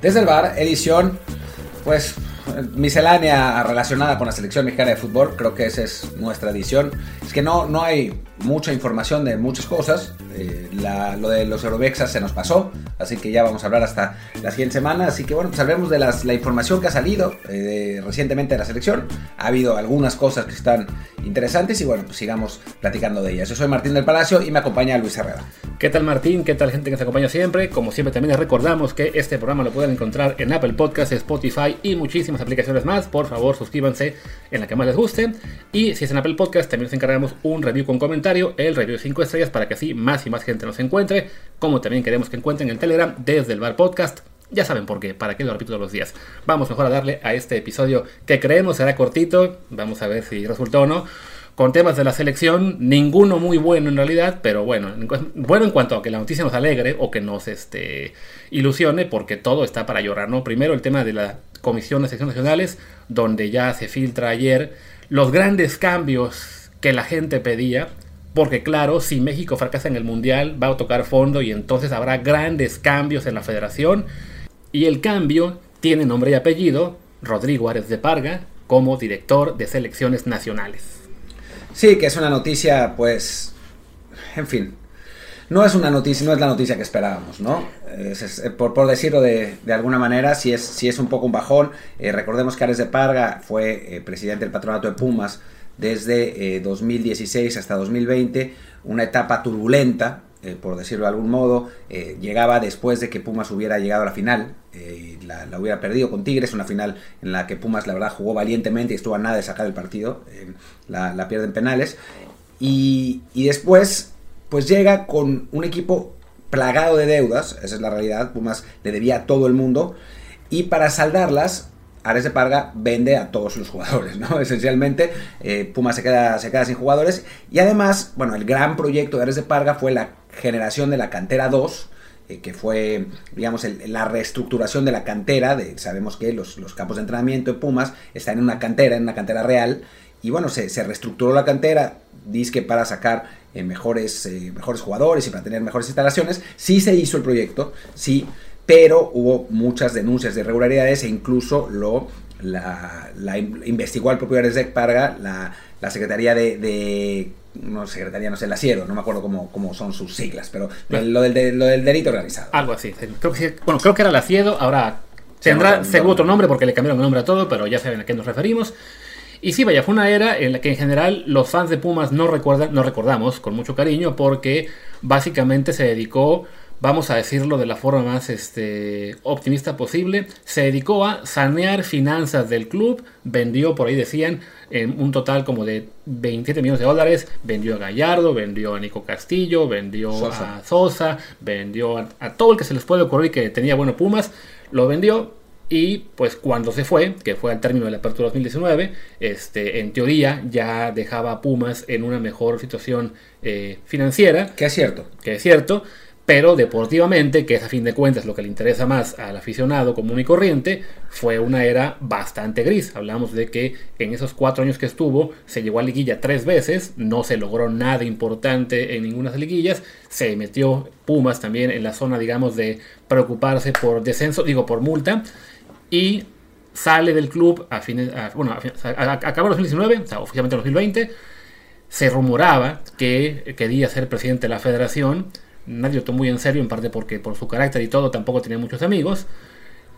Desde el bar, edición, pues miscelánea relacionada con la selección mexicana de fútbol, creo que esa es nuestra edición. Es que no, no hay mucha información de muchas cosas. Eh, lo de los Eurobexas se nos pasó, así que ya vamos a hablar hasta la siguiente semana. Así que bueno, pues hablemos de las, la información que ha salido eh, recientemente de la selección. Ha habido algunas cosas que están interesantes y bueno, pues sigamos platicando de ellas. Yo soy Martín del Palacio y me acompaña Luis Herrera. ¿Qué tal Martín? ¿Qué tal gente que nos acompaña siempre? Como siempre también les recordamos que este programa lo pueden encontrar en Apple Podcasts, Spotify y muchísimas aplicaciones más. Por favor, suscríbanse en la que más les guste. Y si es en Apple Podcast, también nos encargamos un review con comentario, el review de 5 estrellas para que así más y más gente nos encuentre. Como también queremos que encuentren en Telegram desde el Bar Podcast. Ya saben por qué, para qué lo repito todos los días. Vamos mejor a darle a este episodio que creemos será cortito. Vamos a ver si resultó o no con temas de la selección, ninguno muy bueno en realidad, pero bueno, bueno en cuanto a que la noticia nos alegre o que nos este, ilusione, porque todo está para llorar, ¿no? Primero el tema de la Comisión de Selecciones Nacionales, donde ya se filtra ayer los grandes cambios que la gente pedía, porque claro, si México fracasa en el Mundial, va a tocar fondo y entonces habrá grandes cambios en la federación, y el cambio tiene nombre y apellido, Rodrigo Árez de Parga, como director de selecciones nacionales. Sí, que es una noticia, pues, en fin, no es una noticia, no es la noticia que esperábamos, ¿no? Eh, por, decirlo de, alguna manera, si es, es un poco un bajón. Eh, recordemos que Ares de Parga fue eh, presidente del patronato de Pumas desde 2016 hasta 2020, una etapa turbulenta, por decirlo de algún modo, llegaba después de que Pumas hubiera llegado a la final, la, la, hubiera perdido con Tigres, una final en la que Pumas la verdad jugó valientemente y estuvo a nada de sacar el partido, la, la, pierden penales, y, y después pues llega con un equipo plagado de deudas, esa es la realidad, Pumas le debía a todo el mundo, y para saldarlas, Ares Parga vende a todos los jugadores, ¿no? Esencialmente, eh, Pumas se queda, se queda sin jugadores, y además, bueno, el gran proyecto de Ares Parga fue la generación de la cantera 2, eh, que fue, digamos, la reestructuración de la cantera, de, sabemos que los, los, campos de entrenamiento de Pumas están en una cantera, en una cantera real, y bueno, se, se reestructuró la cantera, que para sacar eh, mejores, eh, mejores jugadores y para tener mejores instalaciones. Sí se hizo el proyecto, sí, pero hubo muchas denuncias de irregularidades e incluso lo la, investigó al propio Aresdec Parga, la, la Secretaría de, no Secretaría, no sé, la CIERO, no me acuerdo cómo, cómo son sus siglas, pero lo, del, lo del delito organizado. Algo así. Creo que, bueno, creo que era la CIEDO, ahora tendrá seguro otro nombre porque le cambiaron el nombre a todo, pero ya saben a qué nos referimos. Y sí, vaya, fue una era en la que en general los fans de Pumas no, recuerdan, no recordamos con mucho cariño porque básicamente se dedicó, vamos a decirlo de la forma más este, optimista posible, se dedicó a sanear finanzas del club, vendió, por ahí decían, en un total como de 27 millones de dólares, vendió a Gallardo, vendió a Nico Castillo, vendió a Sosa, vendió a, a todo el que se les puede ocurrir que tenía bueno Pumas, lo vendió y pues cuando se fue, que fue al término de la apertura 2019, este, en teoría ya dejaba a Pumas en una mejor situación eh, financiera. Que es cierto. Que es cierto. Pero deportivamente, que es a fin de cuentas lo que le interesa más al aficionado común y corriente, fue una era bastante gris. Hablamos de que en esos cuatro años que estuvo, se llegó a liguilla tres veces, no se logró nada importante en ninguna de liguillas, se metió Pumas también en la zona, digamos, de preocuparse por descenso, digo, por multa, y sale del club a fines, bueno, acabó 2019, o sea, oficialmente en 2020. Se rumoraba que quería ser presidente de la federación. Nadie lo tomó muy en serio, en parte porque por su carácter y todo tampoco tenía muchos amigos.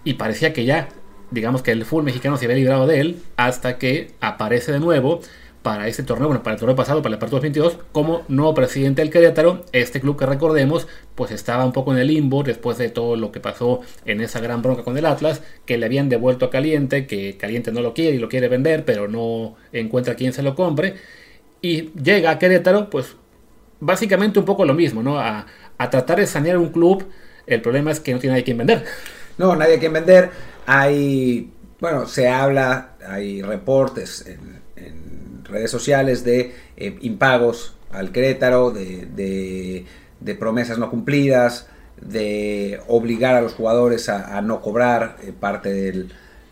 Y parecía que ya, digamos que el fútbol mexicano se había librado de él, hasta que aparece de nuevo para este torneo, bueno, para el torneo pasado, para el partido 22, como nuevo presidente del Querétaro. Este club que recordemos, pues estaba un poco en el limbo después de todo lo que pasó en esa gran bronca con el Atlas, que le habían devuelto a Caliente, que Caliente no lo quiere y lo quiere vender, pero no encuentra quien se lo compre. Y llega a Querétaro, pues básicamente un poco lo mismo, ¿no? A, a tratar de sanear un club. El problema es que no tiene nadie quien vender. No, nadie a quien vender. Hay, bueno, se habla, hay reportes en redes sociales de eh, impagos al Querétaro, de, promesas no cumplidas, de obligar a los jugadores a, no cobrar eh, parte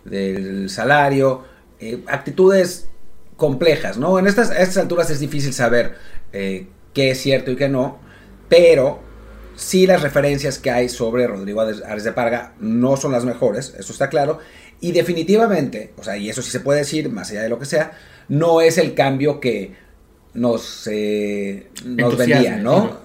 del, salario, eh, actitudes complejas, ¿no? En estas, estas alturas es difícil saber qué es cierto y qué no, pero sí las referencias que hay sobre Rodrigo Ares de Parga no son las mejores, eso está claro, y definitivamente, o sea, y eso sí se puede decir, más allá de lo que sea, no es el cambio que nos, eh, nos vendía, ¿no?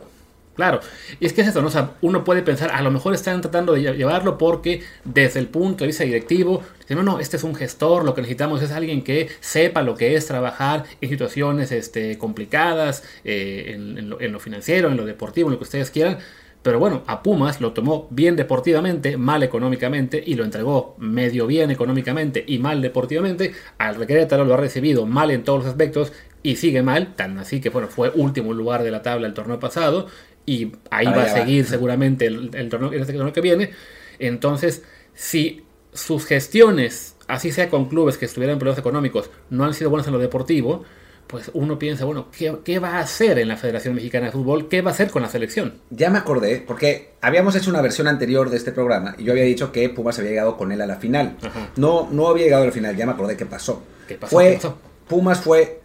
Claro, y es que es eso, uno puede pensar, a lo mejor están tratando de llevarlo porque desde el punto de vista directivo, no, no, este es un gestor, lo que necesitamos es alguien que sepa lo que es trabajar en situaciones este, complicadas, eh, en, lo, en, lo, financiero, en lo deportivo, en lo que ustedes quieran. Pero bueno, a Pumas lo tomó bien deportivamente, mal económicamente, y lo entregó medio bien económicamente y mal deportivamente. Al Requerétaro lo ha recibido mal en todos los aspectos y sigue mal, tan así que bueno, fue último lugar de la tabla el torneo pasado y ahí va a seguir seguramente el, torneo, este torneo que viene. Entonces, si sus gestiones, así sea con clubes que estuvieran en problemas económicos, no han sido buenas en lo deportivo, pues uno piensa, bueno, ¿qué, va a hacer en la Federación Mexicana de Fútbol? ¿Qué va a hacer con la selección? Ya me acordé, porque habíamos hecho una versión anterior de este programa y yo había dicho que Pumas había llegado con él a la final. No, no había llegado a la final, ya me acordé qué pasó. ¿Qué pasó? Fue, ¿Qué pasó? Pumas fue,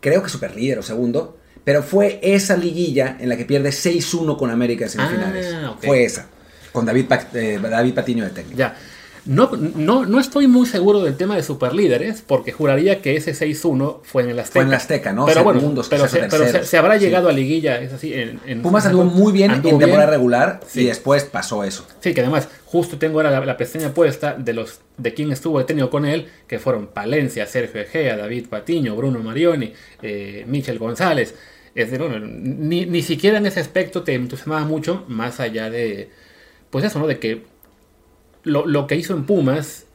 creo que super líder o segundo, pero fue esa liguilla en la que pierde 6-1 con América en semifinales. Ah. Fue esa, con David, Pa- eh, David Patiño de técnico. Ya. No, no, no estoy muy seguro del tema de superlíderes, porque juraría que ese 6-1 fue en el Azteca. Fue en el Azteca, ¿no? Pero bueno, Segundos, pero, se, pero se- habrá Sí. llegado a liguilla, es así. En, en- Pumas anduvo muy bien anduvo en temporada regular Sí. y después pasó eso. Sí, que además, justo tengo ahora la, la pestaña puesta de los de quien estuvo detenido con él, que fueron Palencia, Sergio Egea, David Patiño, Bruno Marioni, eh, Michel González. Es decir, bueno, ni, ni siquiera en ese aspecto te entusiasmaba mucho, más allá de, pues eso, ¿no? De que lo, lo que hizo en Pumas,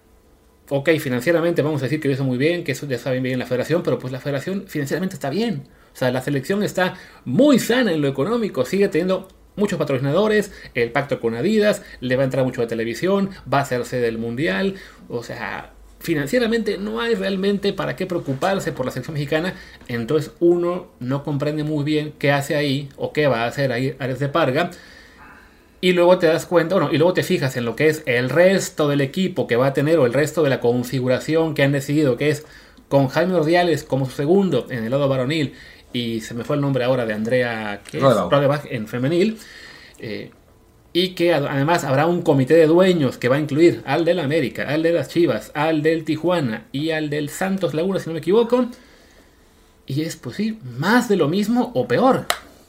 ok, financieramente vamos a decir que lo hizo muy bien, que eso ya está bien bien en la federación, pero pues la federación financieramente está bien. O sea, la selección está muy sana en lo económico, sigue teniendo muchos patrocinadores, el pacto con Adidas, le va a entrar mucho de televisión, va a hacerse del mundial, o sea, financieramente no hay realmente para qué preocuparse por la selección mexicana, entonces uno no comprende muy bien qué hace ahí o qué va a hacer ahí Ares de Parga. Y luego te das cuenta, bueno, y luego te fijas en lo que es el resto del equipo que va a tener o el resto de la configuración que han decidido, que es con Jaime Ordiales como su segundo en el lado varonil y se me fue el nombre ahora de Andrea ¿qué es? En femenil. eh, y que ad- además habrá un comité de dueños que va a incluir al del América, al de las Chivas, al del Tijuana y al del Santos Laguna, si no me equivoco. Y es, pues sí, más de lo mismo o peor.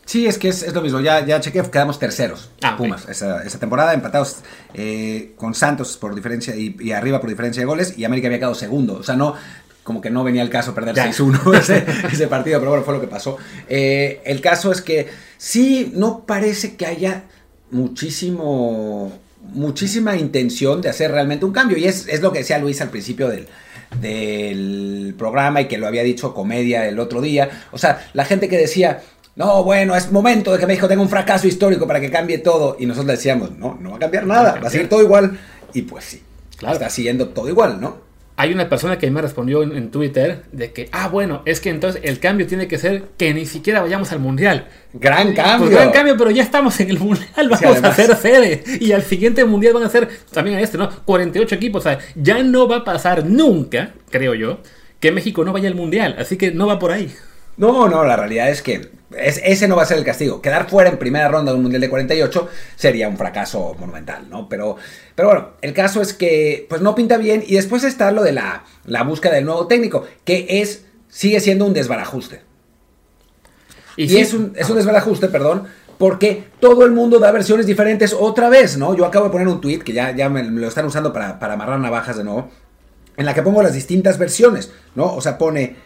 Sí, es que es, es lo mismo. Ya, ya chequé, quedamos terceros. Ah. Pumas. Esa, esa temporada empatados eh, con Santos por diferencia y, y arriba por diferencia de goles. Y América había quedado segundo. O sea, no. Como que no venía el caso perder Ya. 6-1 ese, ese partido, pero bueno, fue lo que pasó. Eh, el caso es que sí, no parece que haya muchísimo, muchísima intención de hacer realmente un cambio. Y es, es lo que decía Luis al principio del, del programa y que lo había dicho Comedia el otro día. O sea, la gente que decía, no, bueno, es momento de que México tenga un fracaso histórico para que cambie todo. Y nosotros le decíamos, no, no va a cambiar nada, va a seguir todo igual. Y pues sí, Claro. está siguiendo todo igual, ¿no? Hay una persona que me respondió en, en Twitter de que, ah, bueno, es que entonces el cambio tiene que ser que ni siquiera vayamos al mundial. Gran cambio. Pues gran cambio, pero ya estamos en el mundial, vamos Sí, a ser sede. Y al siguiente mundial van a ser, también a este, ¿no? 48 equipos. O sea, ya no va a pasar nunca, creo yo, que México no vaya al mundial. Así que no va por ahí. No, no, la realidad es que es- ese no va a ser el castigo. Quedar fuera en primera ronda de un Mundial de 48 sería un fracaso monumental, ¿no? Pero, pero bueno, el caso es que pues no pinta bien y después está lo de la, la búsqueda del nuevo técnico, que es sigue siendo un desbarajuste. Y, sí, es, un, es un desbarajuste, perdón, porque todo el mundo da versiones diferentes otra vez, ¿no? Yo acabo de poner un tweet que ya, ya me, me lo están usando para, para amarrar navajas de nuevo, en la que pongo las distintas versiones, ¿no? O sea, pone...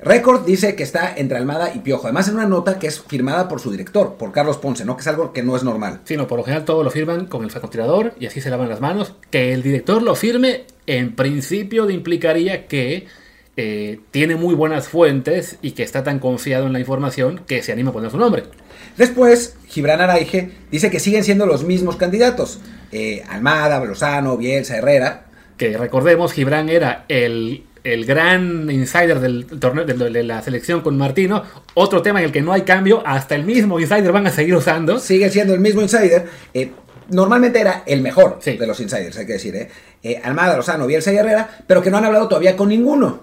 Record dice que está entre Almada y Piojo. Además, en una nota que es firmada por su director, por Carlos Ponce, ¿no? Que es algo que no es normal. Sí, no, por lo general todo lo firman con el francotirador y así se lavan las manos. Que el director lo firme, en principio implicaría que eh, tiene muy buenas fuentes y que está tan confiado en la información que se anima a poner su nombre. Después, Gibran Araige dice que siguen siendo los mismos candidatos. Eh, Almada, Lozano, Bielsa, Herrera. Que recordemos, Gibran era el, el gran insider del torneo de, la selección con Martino. Otro tema en el que no hay cambio, hasta el mismo insider van a seguir usando. Sigue siendo el mismo insider. Eh, normalmente era el mejor Sí. de los insiders, hay que decir. ¿eh? Eh, Almada, Lozano, Bielsa y Herrera, pero que no han hablado todavía con ninguno.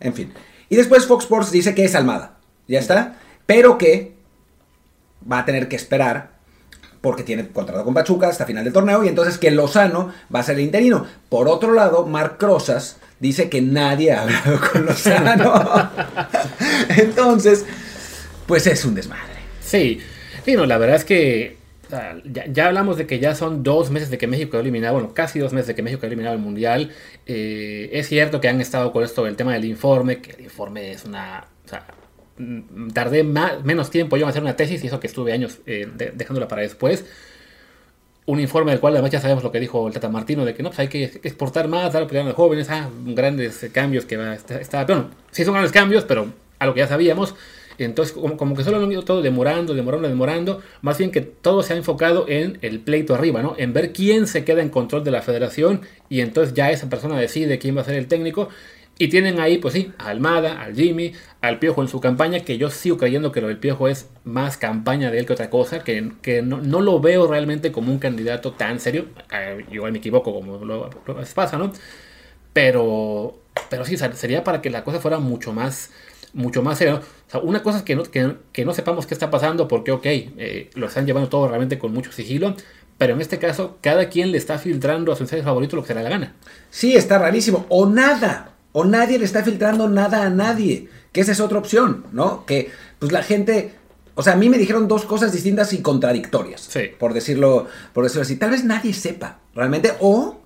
En fin. Y después Fox Sports dice que es Almada. Ya está. Pero que va a tener que esperar porque tiene contrato con Pachuca hasta final del torneo y entonces que Lozano va a ser el interino. Por otro lado, Marc Rosas dice que nadie ha hablado con Lozano. entonces, pues es un desmadre. Sí, sí la verdad es que ya, hablamos de que ya son dos meses de que México ha eliminado, bueno, casi dos meses de que México ha eliminado el Mundial. Eh, es cierto que han estado con esto del tema del informe, que el informe es una... mm, tardé menos tiempo yo en hacer una tesis y eso que estuve años eh, dejándola para después. Un informe del cual además ya sabemos lo que dijo el Tata Martino, de que no, pues hay que exportar más, dar a los jóvenes, ah, grandes cambios que va a estar... Bueno, sí son grandes cambios, pero a lo que ya sabíamos. Entonces, como, que solo han ido todo demorando, demorando, demorando. Más bien que todo se ha enfocado en el pleito arriba, ¿no? En ver quién se queda en control de la federación y entonces ya esa persona decide quién va a ser el técnico. Y tienen ahí, pues sí, a Almada, al Jimmy, al Piojo en su campaña, que yo sigo creyendo que lo del Piojo es más campaña de él que otra cosa, que, que no, no, lo veo realmente como un candidato tan serio. Eh, igual me equivoco, como lo, pasa, ¿no? Pero, pero sí, sería para que la cosa fuera mucho más mucho más serio. Una cosa es que no, que, no sepamos qué está pasando porque, ok, eh, lo están llevando todo realmente con mucho sigilo, pero en este caso cada quien le está filtrando a su ensayo favorito lo que se le da la gana. Sí, está rarísimo. O nada. O nadie le está filtrando nada a nadie. Que esa es otra opción, ¿no? Que pues la gente... O sea, a mí me dijeron dos cosas distintas y contradictorias. Sí. Por decirlo, por decirlo así. Tal vez nadie sepa realmente. O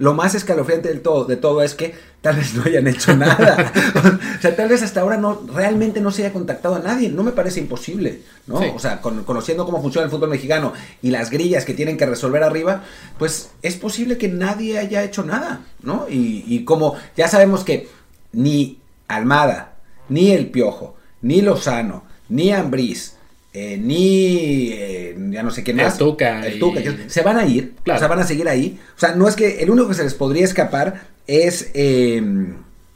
lo más escalofriante del todo, de todo es que tal vez no hayan hecho nada. o sea, tal vez hasta ahora no realmente no se haya contactado a nadie. No me parece imposible, ¿no? O sea, conociendo cómo funciona el fútbol mexicano y las grillas que tienen que resolver arriba, pues es posible que nadie haya hecho nada, ¿no? Y, y como ya sabemos que ni Almada, ni El Piojo, ni Lozano, ni Ambriz, eh, ni eh, ya no sé qué más. El Tuca. se van a ir, o sea, van a seguir ahí. O sea, no es que el único que se les podría escapar es, eh,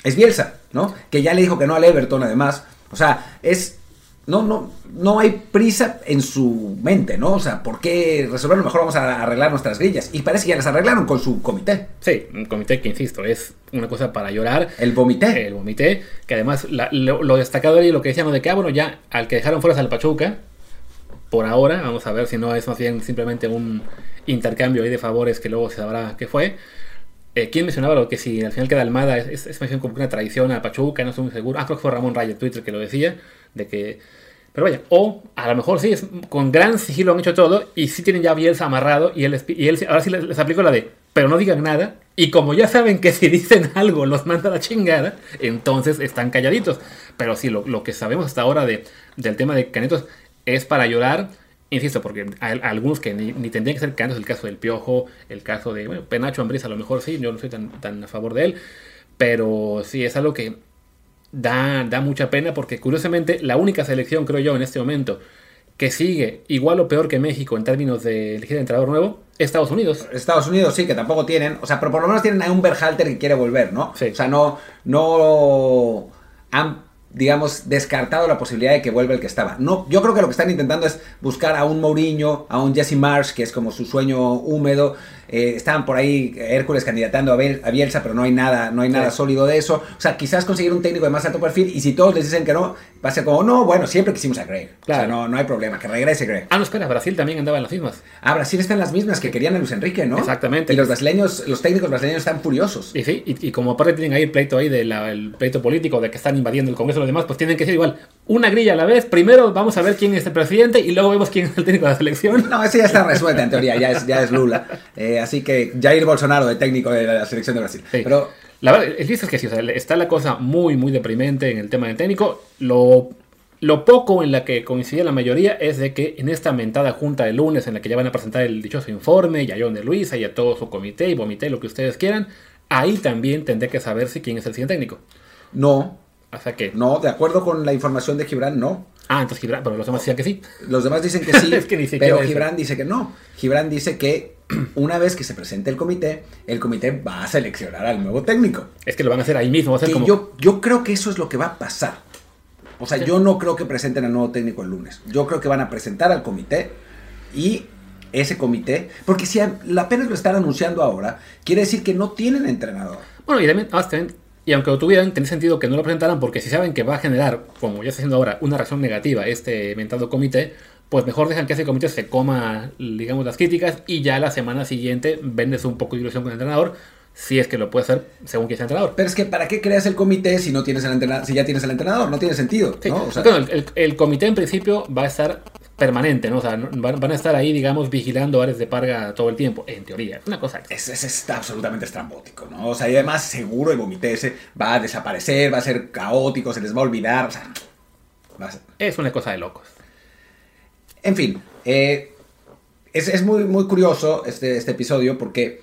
es Bielsa, ¿no? Que ya le dijo que no al Everton, además. O sea, es no, no, no hay prisa en su mente, ¿no? O sea, ¿por qué resolverlo? Mejor vamos a arreglar nuestras grillas. Y parece que ya las arreglaron con su comité. Sí, un comité que, insisto, es una cosa para llorar. El vomité. El vomité, que además lo, destacado ahí, lo que decíamos de que, ah, bueno, ya al que dejaron fuera es al Pachuca, por ahora, vamos a ver si no es más bien simplemente un intercambio ahí de favores que luego se sabrá qué fue. Eh, ¿Quién mencionaba lo que si al final queda Almada es, es, es como una traición a Pachuca? No estoy muy seguro. Ah, creo que fue Ramón Raya Twitter que lo decía de que... Pero vaya, o a lo mejor sí, es, con gran sigilo han hecho todo y sí tienen ya Bielsa amarrado y él, ahora sí les, les aplico la de, pero no digan nada. Y como ya saben que si dicen algo los manda a la chingada, entonces están calladitos. Pero sí, lo, lo que sabemos hasta ahora de, del tema de Canetos es para llorar. Insisto, porque hay, algunos que ni, tendrían que ser canetos, el caso del Piojo, el caso de, bueno, Penacho Ambriz a lo mejor sí, yo no soy tan, tan a favor de él. Pero sí, es algo que da, da mucha pena porque curiosamente la única selección, creo yo, en este momento que sigue igual o peor que México en términos de elegir entrenador nuevo, Estados Unidos. Estados Unidos sí, que tampoco tienen, o sea, pero por lo menos tienen a un Berhalter que quiere volver, ¿no? Sí. O sea, no, no han digamos, descartado la posibilidad de que vuelva el que estaba. No, yo creo que lo que están intentando es buscar a un Mourinho, a un Jesse Marsh, que es como su sueño húmedo. Eh, estaban por ahí Hércules candidatando a, Bielsa, pero no hay nada, no hay nada sólido de eso. O sea, quizás conseguir un técnico de más alto perfil y si todos les dicen que no, va a ser como, no, bueno, siempre quisimos a Greg. Claro. O sea, no, no hay problema, que regrese Greg. Ah, no, espera, Brasil también andaba en las mismas. Ah, Brasil está en las mismas que querían a Luis Enrique, ¿no? Exactamente. Y los brasileños, los técnicos brasileños están furiosos. Y sí, y, como aparte tienen ahí el pleito ahí del pleito político de que están invadiendo el Congreso y los demás, pues tienen que ser igual, una grilla a la vez. Primero vamos a ver quién es el presidente y luego vemos quién es el técnico de la selección. No, ese ya está resuelto en teoría, ya es, ya es Lula. Eh, así que Jair Bolsonaro de técnico de la selección de Brasil. Pero la verdad, el es que sí, está la cosa muy, muy deprimente en el tema del técnico. Lo, lo poco en la que coincide la mayoría es de que en esta mentada junta de lunes en la que ya van a presentar el dichoso informe, y a John de Luisa y a todo su comité y vomité lo que ustedes quieran, ahí también tendré que saber si quién es el siguiente técnico. No, No, de acuerdo con la información de Gibran, no. Ah, entonces Gibran, pero los demás decían que sí. Los demás dicen que sí, pero Gibran dice que no. Gibran dice que una vez que se presente el comité, el comité va a seleccionar al nuevo técnico. Es que lo van a hacer ahí mismo. yo, yo creo que eso es lo que va a pasar. O sea, yo no creo que presenten al nuevo técnico el lunes. Yo creo que van a presentar al comité y ese comité, porque si apenas lo están anunciando ahora, quiere decir que no tienen entrenador. Bueno, y también, ah, y aunque lo tuvieran, tiene sentido que no lo presentaran porque si saben que va a generar, como ya está haciendo ahora, una reacción negativa este inventado comité, pues mejor dejan que ese comité se coma, digamos, las críticas y ya la semana siguiente vendes un poco de ilusión con el entrenador, si es que lo puede hacer según que sea entrenador. Pero es que ¿para qué creas el comité si no tienes el entrenador, si ya tienes el entrenador? No tiene sentido. Sí. ¿no? O sea, Bueno, el, el- el comité en principio va a estar permanente, ¿no? O sea, van, van a estar ahí, digamos, vigilando áreas de parga todo el tiempo, en teoría. Es una cosa. es, es- está absolutamente estrambótico, ¿no? O sea, y además seguro el comité ese va a desaparecer, va a ser caótico, se les va a olvidar, o sea, va a ser- Es una cosa de locos. En fin, eh, es, es muy, muy curioso este, este episodio porque,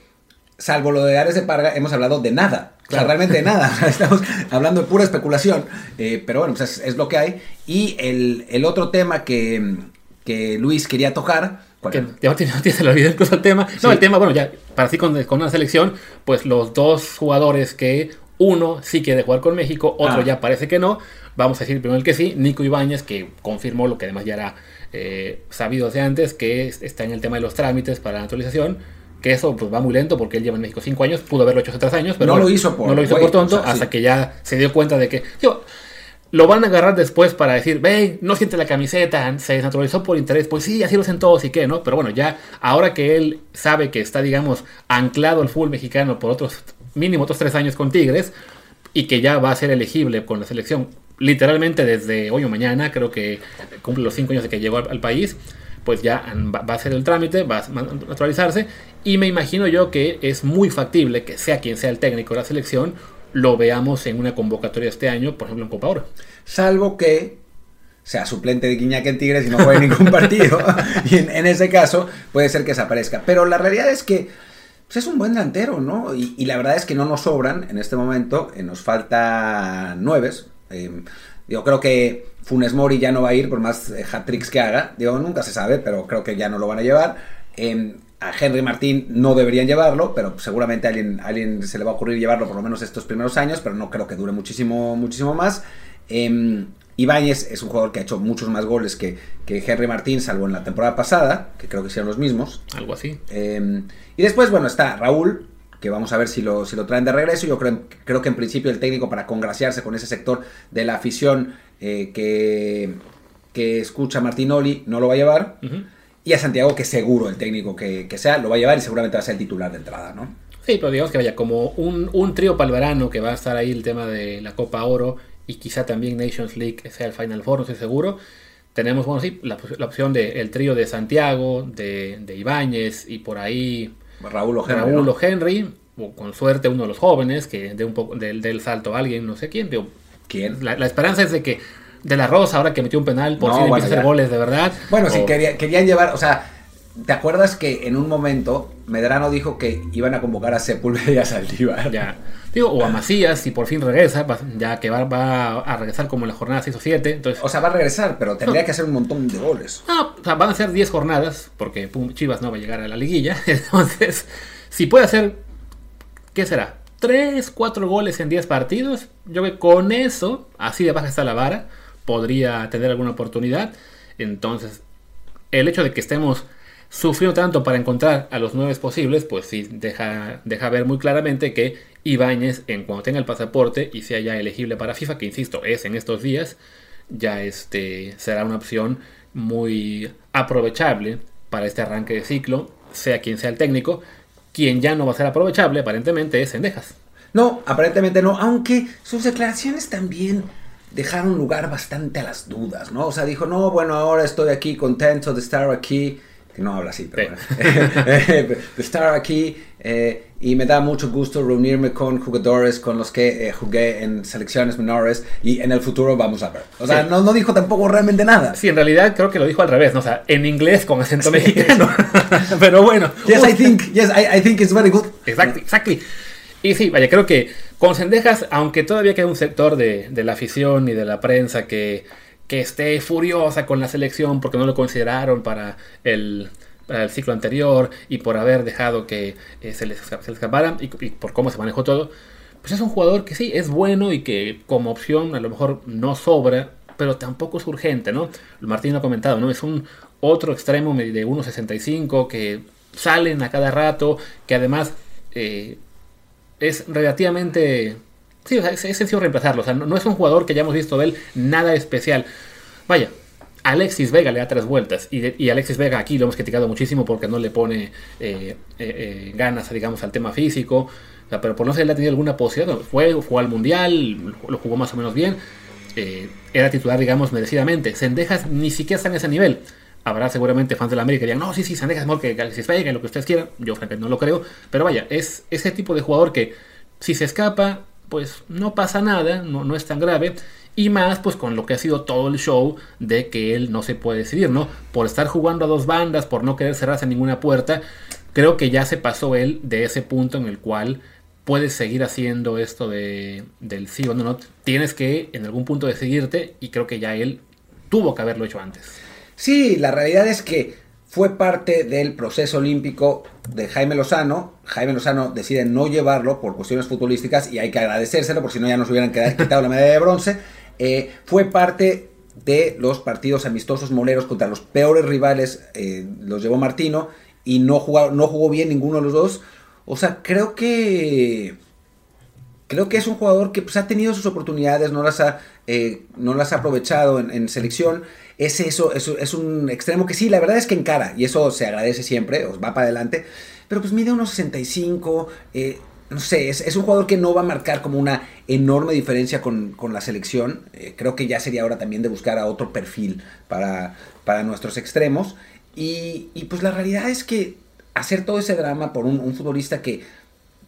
salvo lo de Ares de Parga, hemos hablado de nada. O sea, realmente de nada. Estamos hablando de pura especulación. eh, pero bueno, pues es, es lo que hay. Y el, el otro tema que, que Luis quería tocar. ¿cuál Que ya se le olvidó incluso el tema. No, Sí. el tema, bueno, ya, para así con, con una selección, pues los dos jugadores que uno sí quiere jugar con México, otro Ah. ya parece que no. Vamos a decir primero el que sí, Nico Ibáñez, que confirmó lo que además ya era eh, sabido desde antes, que es- está en el tema de los trámites para la naturalización. Que eso pues va muy lento porque él lleva en México cinco años, pudo haberlo hecho hace tres años, pero No lo hizo por no lo hizo por tonto, o sea, hasta sí. que ya se dio cuenta de que. Lo van a agarrar después para decir, ven, no siente la camiseta, se desnaturalizó por interés. Pues sí, así lo hacen todos y qué, ¿no? Pero bueno, ya ahora que él sabe que está, digamos, anclado al fútbol mexicano por otros, mínimo otros tres años con Tigres, y que ya va a ser elegible con la selección literalmente desde hoy o mañana, creo que cumple los cinco años de que llegó al, al país, pues ya va, a hacer el trámite, va a naturalizarse, y me imagino yo que es muy factible que sea quien sea el técnico de la selección, lo veamos en una convocatoria este año, por ejemplo en Copa Oro. Salvo que sea suplente de Guiñac en Tigres y no juegue ningún partido. y en, ese caso puede ser que desaparezca. Pero la realidad es que pues, es un buen delantero, ¿no? Y, la verdad es que no nos sobran en este momento. eh, nos falta nueves. Eh, yo creo que Funes Mori ya no va a ir por más eh, hat-tricks que haga. Digo, nunca se sabe, pero creo que ya no lo van a llevar. A Henry Martín no deberían llevarlo, pero seguramente a alguien, a alguien se le va a ocurrir llevarlo por lo menos estos primeros años, pero no creo que dure muchísimo, muchísimo más. Eh, Ibáñez es un jugador que ha hecho muchos más goles que, que Henry Martín, salvo en la temporada pasada, que creo que hicieron los mismos. Algo así. Eh, y después, bueno, está Raúl, que vamos a ver si lo, si lo traen de regreso. Yo creo, creo que en principio el técnico para congraciarse con ese sector de la afición eh, que, que escucha Martinoli no lo va a llevar. Y a Santiago, que seguro el técnico que, que sea, lo va a llevar y seguramente va a ser el titular de entrada, ¿no? Sí, pero digamos que vaya, como un, un trío para el verano que va a estar ahí el tema de la Copa Oro y quizá también Nations League sea el Final Four, no estoy seguro. Tenemos, bueno, sí, la, la opción del trío de Santiago, de, de Ibáñez y por ahí Raúl o Henry, Raúl o Henry, o con suerte uno de los jóvenes que dé un poco del, del salto a alguien, no sé quién. Digo, ¿Quién? la, la esperanza es de que De La Rosa, ahora que metió un penal, por No, fin bueno, empieza a hacer goles de verdad. Bueno, O- si quería- querían llevar, o sea, ¿te acuerdas que en un momento Medrano dijo que iban a convocar a Sepúlveda y a Saldívar? Ya. Digo, o a Macías, si por fin regresa, ya que va, va a regresar como en la jornada 6 o 7. Entonces, O sea, va a regresar, pero tendría que hacer un montón de goles. no, o sea, van a ser 10 jornadas, porque pum, Chivas no va a llegar a la liguilla. Entonces, si puede hacer, ¿qué será? 3, 4 goles en 10 partidos. Yo creo que con eso, así de baja está la vara, podría tener alguna oportunidad. Entonces, el hecho de que estemos sufriendo tanto para encontrar a los nueve posibles, pues sí, deja, deja ver muy claramente que Ibáñez, en cuanto tenga el pasaporte y sea ya elegible para FIFA, que insisto, es en estos días, ya este será una opción muy aprovechable para este arranque de ciclo, sea quien sea el técnico. Quien ya no va a ser aprovechable, aparentemente, es Sendejas. No, aparentemente no, aunque sus declaraciones también dejaron lugar bastante a las dudas, ¿no? O sea, dijo, no, bueno, ahora estoy aquí contento de estar aquí, que no habla así, pero Sí. bueno, de estar aquí eh, y me da mucho gusto reunirme con jugadores con los que eh, jugué en selecciones menores y en el futuro vamos a ver. O sea, Sí. no, no dijo tampoco realmente nada. Sí, en realidad creo que lo dijo al revés, ¿no? O sea, en inglés con acento mexicano. Pero bueno. Yes, I think, yes, I, I think it's very good. Exactly, exactly. Y sí, vaya, creo que con Sendejas, aunque todavía queda un sector de, de la afición y de la prensa que, que esté furiosa con la selección porque no lo consideraron para el, para el ciclo anterior y por haber dejado que eh, se, les, se les escapara y, por cómo se manejó todo, pues es un jugador que sí, es bueno y que como opción a lo mejor no sobra, pero tampoco es urgente, ¿no? Martín lo ha comentado, ¿no? Es un otro extremo de 1.65 que salen a cada rato, que además eh, es relativamente... Sí, o sea, es, sencillo reemplazarlo. O sea, no, es un jugador que hayamos visto de él nada especial. Vaya, Alexis Vega le da tres vueltas. Y, Alexis Vega aquí lo hemos criticado muchísimo porque no le pone eh, eh, eh, ganas, digamos, al tema físico. pero por no ser le ha tenido alguna posibilidad. Fue, jugó al Mundial, lo jugó más o menos bien. era titular, digamos, merecidamente. Sendejas ni siquiera está en ese nivel. Habrá seguramente fans de la América que digan, no, sí, sí, Sendejas es mejor que Alexis Vega, lo que ustedes quieran. Yo, francamente, no lo creo. Pero vaya, es ese tipo de jugador que si se escapa, pues no pasa nada, no, no es tan grave. Y más pues con lo que ha sido todo el show de que él no se puede decidir, ¿no? Por estar jugando a dos bandas, por no querer cerrarse ninguna puerta, creo que ya se pasó él de ese punto en el cual puedes seguir haciendo esto de, del sí o no, no. Tienes que en algún punto decidirte y creo que ya él tuvo que haberlo hecho antes. Sí, la realidad es que fue parte del proceso olímpico de Jaime Lozano. Jaime Lozano decide no llevarlo por cuestiones futbolísticas y hay que agradecérselo, porque si no ya nos hubieran quitado la medalla de bronce. Eh, fue parte de los partidos amistosos moleros contra los peores rivales, eh, los llevó Martino, y no, jugó, no jugó bien ninguno de los dos. O sea, creo que... Creo que es un jugador que pues, ha tenido sus oportunidades, no las ha, eh, no las ha aprovechado en, selección. Es eso, es, un extremo que sí, la verdad es que encara, y eso se agradece siempre, os va para adelante. Pero pues mide unos 65, eh, no sé, es, un jugador que no va a marcar como una enorme diferencia con, la selección. Eh, creo que ya sería hora también de buscar a otro perfil para, para nuestros extremos. Y, pues la realidad es que hacer todo ese drama por un, futbolista que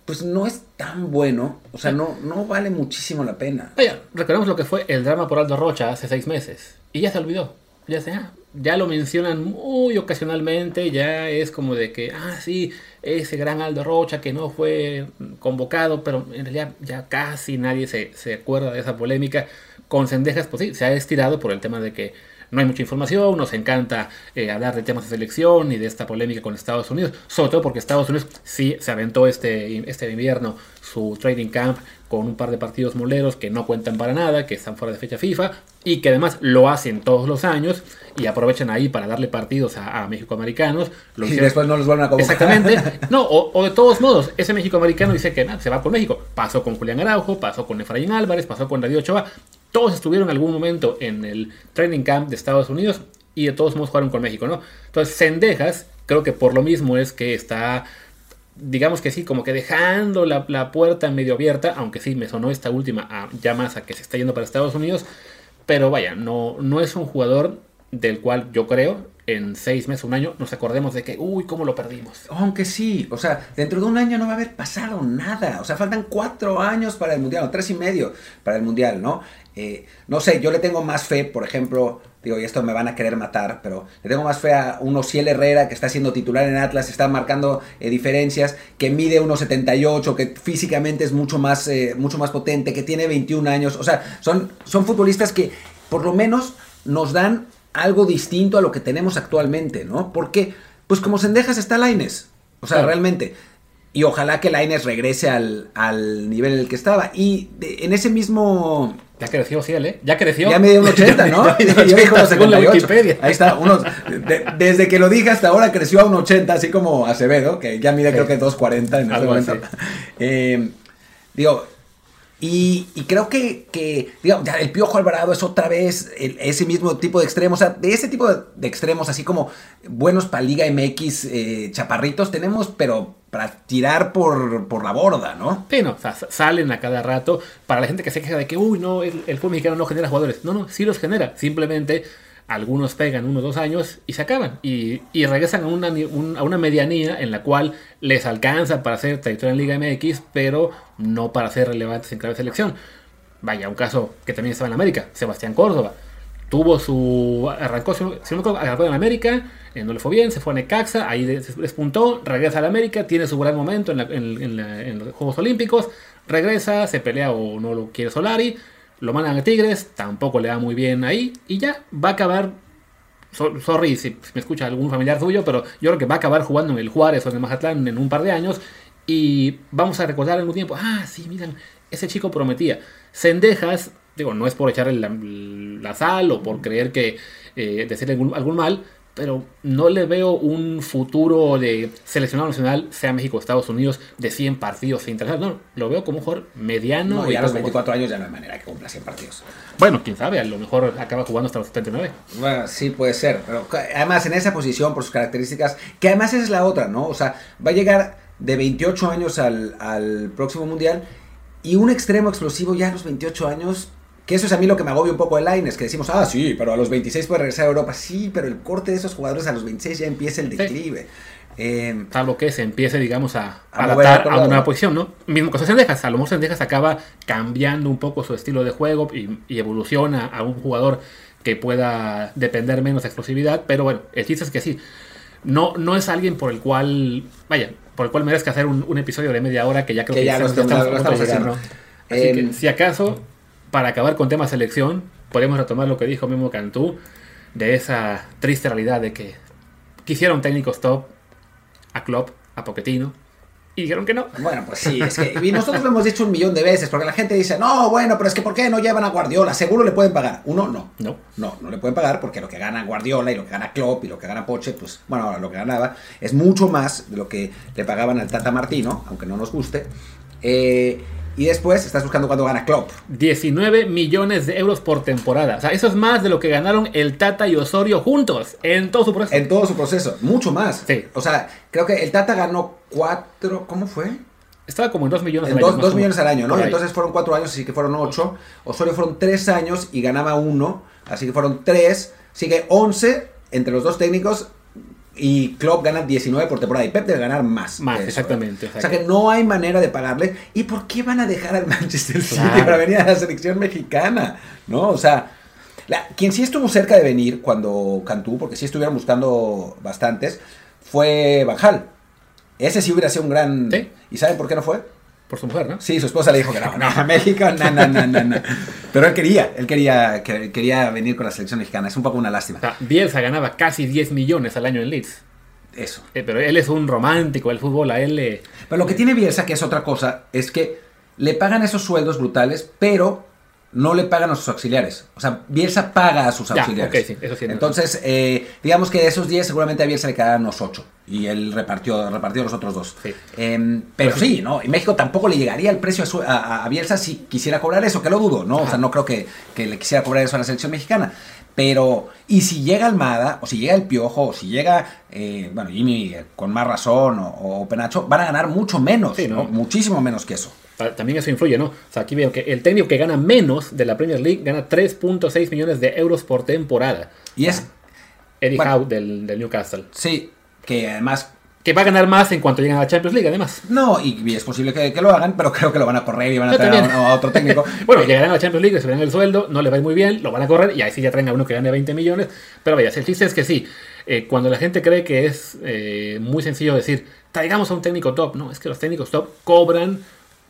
pues no es tan bueno, o sea, no, no vale muchísimo la pena. Vaya, recordemos lo que fue el drama por Aldo Rocha hace seis meses. Y ya se olvidó. Ya se, ah, ya lo mencionan muy ocasionalmente, ya es como de que, ah, sí, ese gran Aldo Rocha que no fue convocado, pero en realidad ya casi nadie se, se acuerda de esa polémica. Con Cendejas, pues sí, se ha estirado por el tema de que no hay mucha información, nos encanta eh, hablar de temas de selección y de esta polémica con Estados Unidos, sobre todo porque Estados Unidos sí se aventó este, este invierno su trading camp con un par de partidos moleros que no cuentan para nada, que están fuera de fecha FIFA y que además lo hacen todos los años y aprovechan ahí para darle partidos a, a México-americanos. Y después no los vuelven a convocar. Exactamente. No, o, de todos modos, ese México-americano dice que se va con México. Pasó con Julián Araujo, pasó con Efraín Álvarez, pasó con Radio Ochoa. Todos estuvieron en algún momento en el training camp de Estados Unidos y de todos modos jugaron con México, ¿no? Entonces, Cendejas, creo que por lo mismo es que está digamos que sí, como que dejando la, puerta medio abierta, aunque sí me sonó esta última a, ya más a que se está yendo para Estados Unidos, pero vaya, no, no es un jugador del cual yo creo en seis meses, un año, nos acordemos de que, uy, ¿cómo lo perdimos? Aunque sí, o sea, dentro de un año no va a haber pasado nada, o sea, faltan cuatro años para el Mundial, o tres y medio para el Mundial, ¿no? Eh, no sé, yo le tengo más fe, por ejemplo, digo, y esto me van a querer matar, pero le tengo más fe a un Ociel Herrera que está siendo titular en Atlas, está marcando eh, diferencias, que mide 1.78, que físicamente es mucho más, eh, mucho más potente, que tiene 21 años. O sea, son, son futbolistas que por lo menos nos dan algo distinto a lo que tenemos actualmente, ¿no? Porque, pues como Sendejas está Laines. O sea, realmente. Y ojalá que Laines regrese al, al nivel en el que estaba. Y en ese mismo ya creció, sí, ¿eh? Ya creció. Ya me dio un 80, ¿no? ya, según la Wikipedia. Ahí está, unos, desde que lo dije hasta ahora creció a un 80, así como Acevedo, que ya mide creo que 240 en este momento. Eh, digo, y, creo que, digamos, ya el Piojo Alvarado es otra vez ese mismo tipo de extremos. O sea, de ese tipo de, extremos, así como buenos para Liga MX, eh, chaparritos, tenemos, pero para tirar por, por, la borda, ¿no? Sí, no, o sea, salen a cada rato. Para la gente que se queja de que, uy, no, el, el fútbol mexicano no genera jugadores. No, no, sí los genera. Simplemente algunos pegan uno o dos años y se acaban. Y, regresan a una, a una, medianía en la cual les alcanza para ser trayectoria en Liga MX, pero no para ser relevantes en clave selección. Vaya, un caso que también estaba en América, Sebastián Córdoba. Tuvo su. Arrancó, si no, arrancó en América, eh, no le fue bien, se fue a Necaxa, ahí despuntó, regresa a la América, tiene su gran momento en, en los Juegos Olímpicos, regresa, se pelea o no lo quiere Solari, lo mandan a Tigres, tampoco le da muy bien ahí y ya va a acabar. sorry si me escucha algún familiar suyo, pero yo creo que va a acabar jugando en el Juárez o en el Mazatlán en un par de años y vamos a recordar un tiempo, ah, sí, miren, ese chico prometía. Sendejas, digo, no es por echarle la, sal o por creer que eh, decirle algún, mal, pero no le veo un futuro de seleccionado nacional, sea México o Estados Unidos, de 100 partidos internacionales. No, lo veo como un jugador mediano. No, y a los como- 24 años ya no hay manera que cumpla 100 partidos. Bueno, quién sabe, a lo mejor acaba jugando hasta los 79. Bueno, sí puede ser, pero además en esa posición, por sus características, que además esa es la otra, ¿no? O sea, va a llegar de 28 años al, al próximo mundial y un extremo explosivo ya a los 28 años, que eso es a mí lo que me agobia un poco el line, es que decimos, ah, sí, pero a los 26 puede regresar a Europa. Sí, pero el corte de esos jugadores a los 26 ya empieza el declive. Eh, Salvo que se empiece, digamos, a, A adaptar a una nueva posición, ¿no? Mismo caso Sendejas, a lo mejor Sendejas acaba cambiando un poco su estilo de juego y, y evoluciona a un jugador que pueda depender menos de explosividad, pero bueno, el chiste es que sí, no, no es alguien por el cual, vaya, por el cual merezca hacer un, un episodio de media hora que ya creo Que que, ya lo estamos, estamos- lo haciendo. Así Em, que, si acaso, para acabar con tema selección, podemos retomar lo que dijo mismo Cantú, de esa triste realidad de que quisieron técnicos top a Klopp, a Pochettino, y dijeron que no. Bueno, pues sí, es que y nosotros lo hemos dicho un millón de veces, porque la gente dice, no, bueno, pero es que ¿por qué no llevan a Guardiola? Seguro le pueden pagar. Uno, no. No. No, no le pueden pagar porque lo que gana Guardiola y lo que gana Klopp y lo que gana Poche, pues, bueno, ahora lo que ganaba es mucho más de lo que le pagaban al Tata Martino, aunque no nos guste. Eh, y después estás buscando cuánto gana Klopp. 19 millones de euros por temporada. O sea, eso es más de lo que ganaron el Tata y Osorio juntos en todo su proceso. En todo su proceso, mucho más. Sí. O sea, creo que el Tata ganó cuatro, ¿cómo fue? Estaba como en 2 millones En al año, dos, más dos o millones al año, ¿no? Entonces fueron cuatro años, así que fueron ocho. Osorio fueron tres años y ganaba uno, así que fueron tres. Así que once entre los dos técnicos y Klopp gana 19 por temporada y Pep debe ganar más. Más, eso, exactamente, o sea que no hay manera de pagarle. ¿Y por qué van a dejar al Manchester City Claro. para venir a la selección mexicana? ¿No? O sea, la- quien sí estuvo cerca de venir cuando Cantú, porque sí estuvieron buscando bastantes, fue Banjal. Ese sí hubiera sido un gran... Sí. ¿Y saben por qué no fue? Por su mujer, ¿no? Sí, su esposa le dijo que no, no, a México, no, no, no, no, no. Pero él quería, él quería, que- quería venir con la selección mexicana. Es un poco una lástima. O sea, Bielsa ganaba casi 10 millones al año en Leeds. Eso. Eh, pero él es un romántico del fútbol, a él le... Pero lo que tiene Bielsa, que es otra cosa, es que le pagan esos sueldos brutales, pero no le pagan a sus auxiliares. O sea, Bielsa paga a sus Ya, auxiliares. ok, sí, eso sí. Entonces, eh, digamos que de esos 10 seguramente a Bielsa le quedaron unos 8. Y él repartió, repartió los otros dos. Sí. Em, pero sí, ¿no? En México tampoco le llegaría el precio a, su- a- a Bielsa si quisiera cobrar eso, que lo dudo, ¿no? O sea, no creo que, que le quisiera cobrar eso a la selección mexicana. Pero, y si llega Almada, o si llega el Piojo, o si llega, eh, bueno, Jimmy eh, con más razón, o, o Penacho, van a ganar mucho menos, Sí, ¿no? ¿no? Muchísimo menos que eso. Ta- También eso influye, ¿no? O sea, aquí veo que el técnico que gana menos de la Premier League gana 3.6 millones de euros por temporada. Y es, Eddie Bueno. Howe del, del Newcastle. sí, que además Que va a ganar más en cuanto lleguen a la Champions League, además. No, y y es posible que, que lo hagan, pero creo que lo van a correr y van a Yo traer a, a otro técnico. Bueno, llegarán a la Champions League, les subirán el sueldo, no les va a ir muy bien, lo van a correr y ahí sí ya traen a uno que gane 20 millones. Pero vaya, el chiste es que sí, eh, cuando la gente cree que es eh, muy sencillo decir, traigamos a un técnico top, no, es que los técnicos top cobran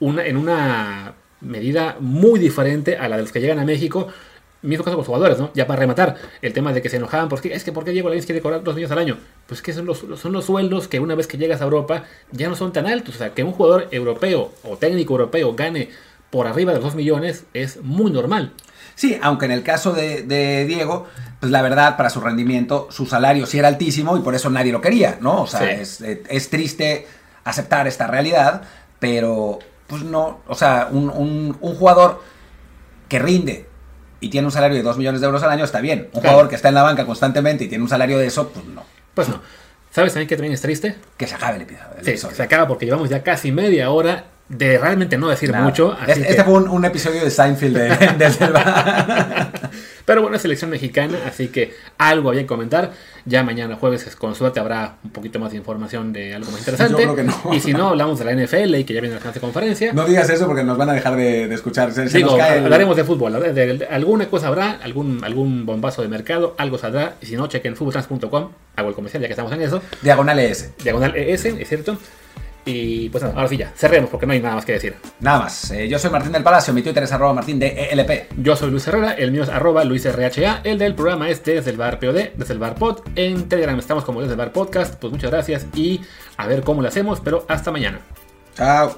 una, en una medida muy diferente a la de los que llegan a México. Mismo caso con los jugadores, ¿no? Ya para rematar, el tema de que se enojaban, porque es que ¿por qué Diego Lainez quiere cobrar 2 millones al año? Pues que son los, son los sueldos que una vez que llegas a Europa ya no son tan altos. O sea, que un jugador europeo o técnico europeo gane por arriba de los 2 millones es muy normal. Sí, aunque en el caso de, de Diego, pues la verdad, para su rendimiento, su salario sí era altísimo y por eso nadie lo quería, ¿no? O sea, Sí. es, es triste aceptar esta realidad, pero pues no, o sea, un, un- un jugador que rinde y tiene un salario de 2 millones de euros al año está bien. Un Claro. jugador que está en la banca constantemente y tiene un salario de eso, pues no. Pues no. ¿Sabes también que también es triste? Que se acabe el episodio. el Sí, episodio. se acaba porque llevamos ya casi media hora de realmente no decir Nada. mucho. así Este, que- este fue un, un episodio de Seinfeld de, bar. Pero bueno, es selección mexicana, así que algo había que comentar. Ya mañana jueves, con suerte, habrá un poquito más de información de algo más interesante. Yo creo que no. Y si no, hablamos de la NFL y que ya viene la siguiente conferencia. No digas eso porque nos van a dejar de, de escuchar. Se, se Digo, nos cae el- hablaremos de fútbol. de- de- alguna cosa habrá, algún, algún bombazo de mercado, algo saldrá. Y si no, chequen futboltrans.com. Hago el comercial ya que estamos en eso. Diagonal ES. Diagonal ES, es cierto. Y pues nada, ahora sí ya, cerremos porque no hay nada más que decir. Nada más. Eh, yo soy Martín del Palacio. Mi Twitter es arroba martín de ELP. Yo soy Luis Herrera, el mío es arroba luisrha, el del programa es desde el bar POD, desde el bar pod, en Telegram estamos como desde el bar podcast, pues muchas gracias y a ver cómo lo hacemos, pero hasta mañana. Chao.